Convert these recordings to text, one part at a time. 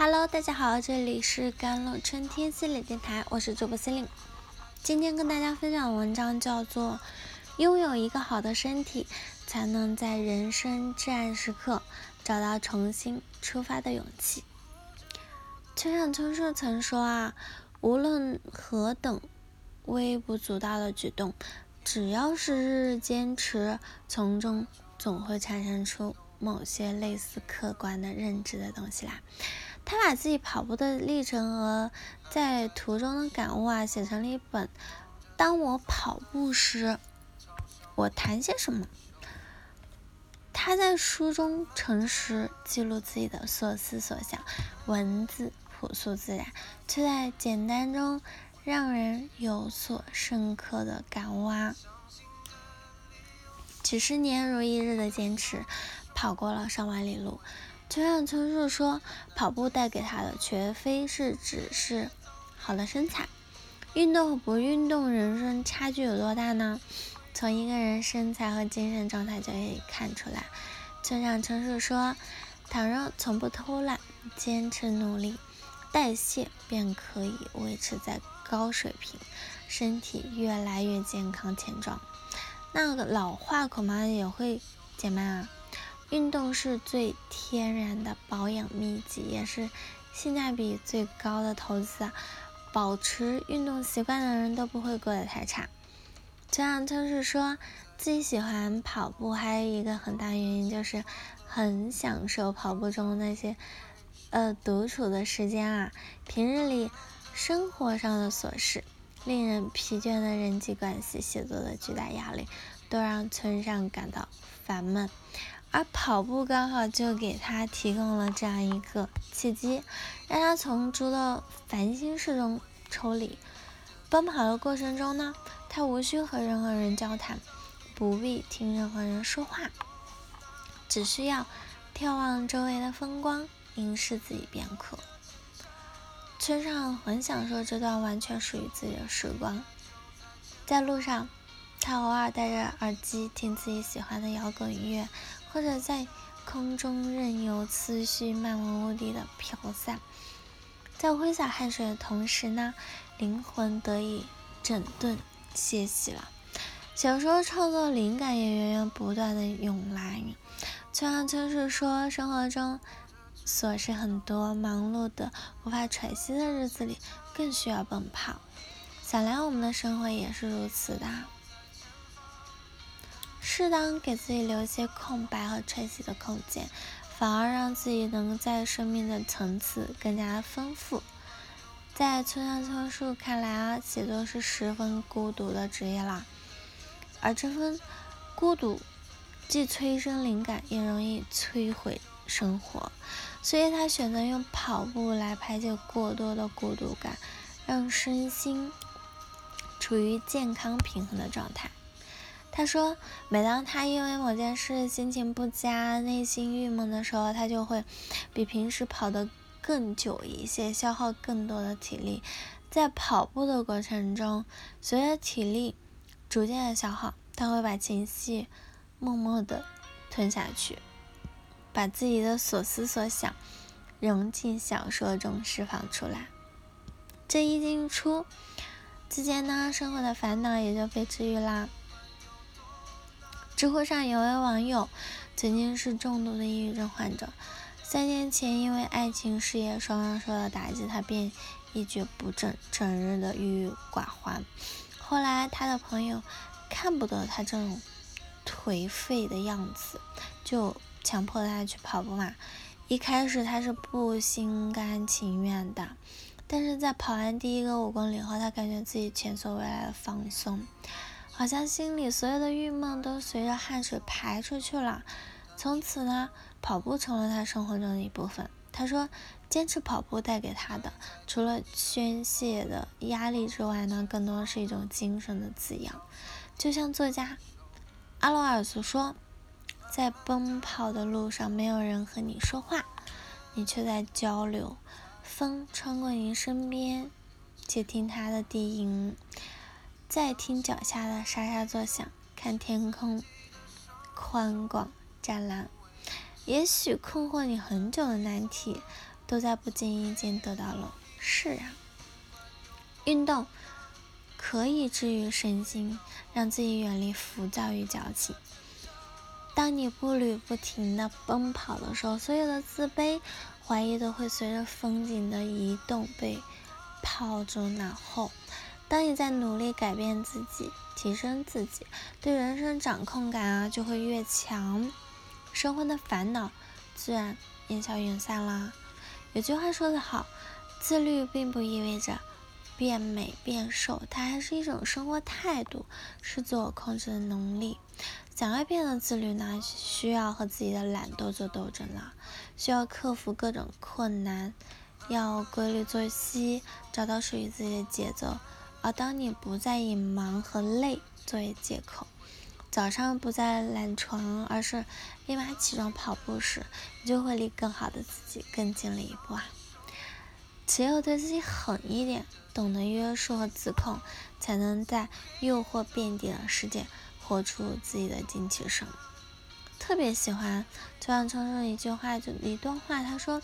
Hello，大家好，这里是甘露春天心理电台，我是主播司令。今天跟大家分享的文章叫做《拥有一个好的身体，才能在人生至暗时刻找到重新出发的勇气》。村上春树曾说啊，无论何等微不足道的举动，只要是日日坚持，从中总会产生出某些类似客观的认知的东西来。他把自己跑步的历程和在途中的感悟啊，写成了一本《当我跑步时，我谈些什么》。他在书中诚实记录自己的所思所想，文字朴素自然，却在简单中让人有所深刻的感悟啊。几十年如一日的坚持，跑过了上万里路。村上春树说：“跑步带给他的，绝非是只是好的身材。运动和不运动，人生差距有多大呢？从一个人身材和精神状态就可以看出来。”村上春树说：“倘若从不偷懒，坚持努力，代谢便可以维持在高水平，身体越来越健康强壮，那个老化恐怕也会减慢啊。”运动是最天然的保养秘籍，也是性价比最高的投资啊。保持运动习惯的人都不会过得太差。这样就是说自己喜欢跑步，还有一个很大原因就是很享受跑步中那些呃独处的时间啊。平日里生活上的琐事、令人疲倦的人际关系、写作的巨大压力，都让村上感到烦闷。而跑步刚好就给他提供了这样一个契机，让他从诸多烦心事中抽离。奔跑的过程中呢，他无需和任何人交谈，不必听任何人说话，只需要眺望周围的风光，凝视自己便可。村上很享受这段完全属于自己的时光，在路上，他偶尔戴着耳机听自己喜欢的摇滚音乐。或者在空中任由思绪漫无目的的飘散，在挥洒汗水的同时呢，灵魂得以整顿歇息了。小说创作灵感也源源不断的涌来。村上春树说，生活中琐事很多，忙碌的无法喘息的日子里，更需要奔跑。想来我们的生活也是如此的。适当给自己留一些空白和喘息的空间，反而让自己能在生命的层次更加丰富。在村上春树看来啊，写作是十分孤独的职业啦，而这份孤独既催生灵感，也容易摧毁生活，所以他选择用跑步来排解过多的孤独感，让身心处于健康平衡的状态。他说，每当他因为某件事心情不佳、内心郁闷的时候，他就会比平时跑得更久一些，消耗更多的体力。在跑步的过程中，随着体力逐渐的消耗，他会把情绪默默的吞下去，把自己的所思所想融进小说中释放出来。这一进出之间呢，生活的烦恼也就被治愈啦。知乎上有位网友曾经是重度的抑郁症患者，三年前因为爱情事业双双受到打击，他便一蹶不振，整日的郁郁寡欢。后来他的朋友看不得他这种颓废的样子，就强迫他去跑步嘛。一开始他是不心甘情愿的，但是在跑完第一个五公里后，他感觉自己前所未来的放松。好像心里所有的郁闷都随着汗水排出去了，从此呢，跑步成了他生活中的一部分。他说，坚持跑步带给他的，除了宣泄的压力之外呢，更多是一种精神的滋养。就像作家阿罗尔所说，在奔跑的路上，没有人和你说话，你却在交流。风穿过你身边，且听它的低吟。再听脚下的沙沙作响，看天空宽广湛蓝。也许困惑你很久的难题，都在不经意间得到了释然。运动可以治愈身心，让自己远离浮躁与矫情。当你步履不停的奔跑的时候，所有的自卑、怀疑都会随着风景的移动被抛诸脑后。当你在努力改变自己、提升自己，对人生掌控感啊就会越强，生活的烦恼自然烟消云散啦。有句话说得好，自律并不意味着变美变瘦，它还是一种生活态度，是自我控制的能力。想要变得自律呢，需要和自己的懒惰做斗争了，需要克服各种困难，要规律作息，找到属于自己的节奏。而当你不再以忙和累作为借口，早上不再懒床，而是立马起床跑步时，你就会离更好的自己更近了一步啊！只有对自己狠一点，懂得约束和自控，才能在诱惑遍地的世界。活出自己的精气神，特别喜欢就像称说一句话，就一段话，他说：“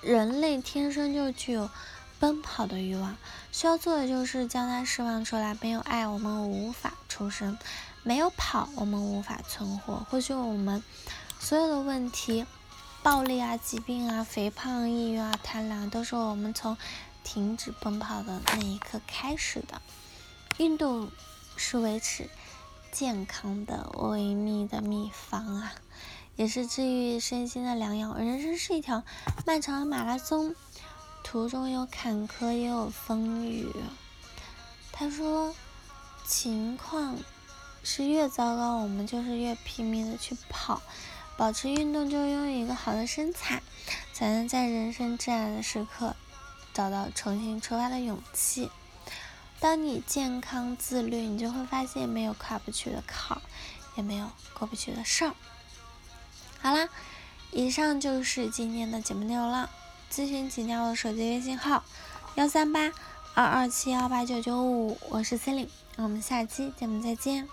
人类天生就具有奔跑的欲望，需要做的就是将它释放出来。没有爱，我们无法出生；没有跑，我们无法存活。或许我们所有的问题，暴力啊、疾病啊、肥胖、抑郁啊、贪婪，都是我们从停止奔跑的那一刻开始的。运动是维持。”健康的维密的秘方啊，也是治愈身心的良药。人生是一条漫长的马拉松，途中有坎坷也有风雨。他说，情况是越糟糕，我们就是越拼命的去跑，保持运动，就拥有一个好的身材，才能在人生至暗的时刻找到重新出发的勇气。当你健康自律，你就会发现没有跨不去的坎，也没有过不去的事儿。好啦，以上就是今天的节目内容了。咨询请加我的手机微信号：幺三八二二七幺八九九五，我是 c e l i 我们下期节目再见。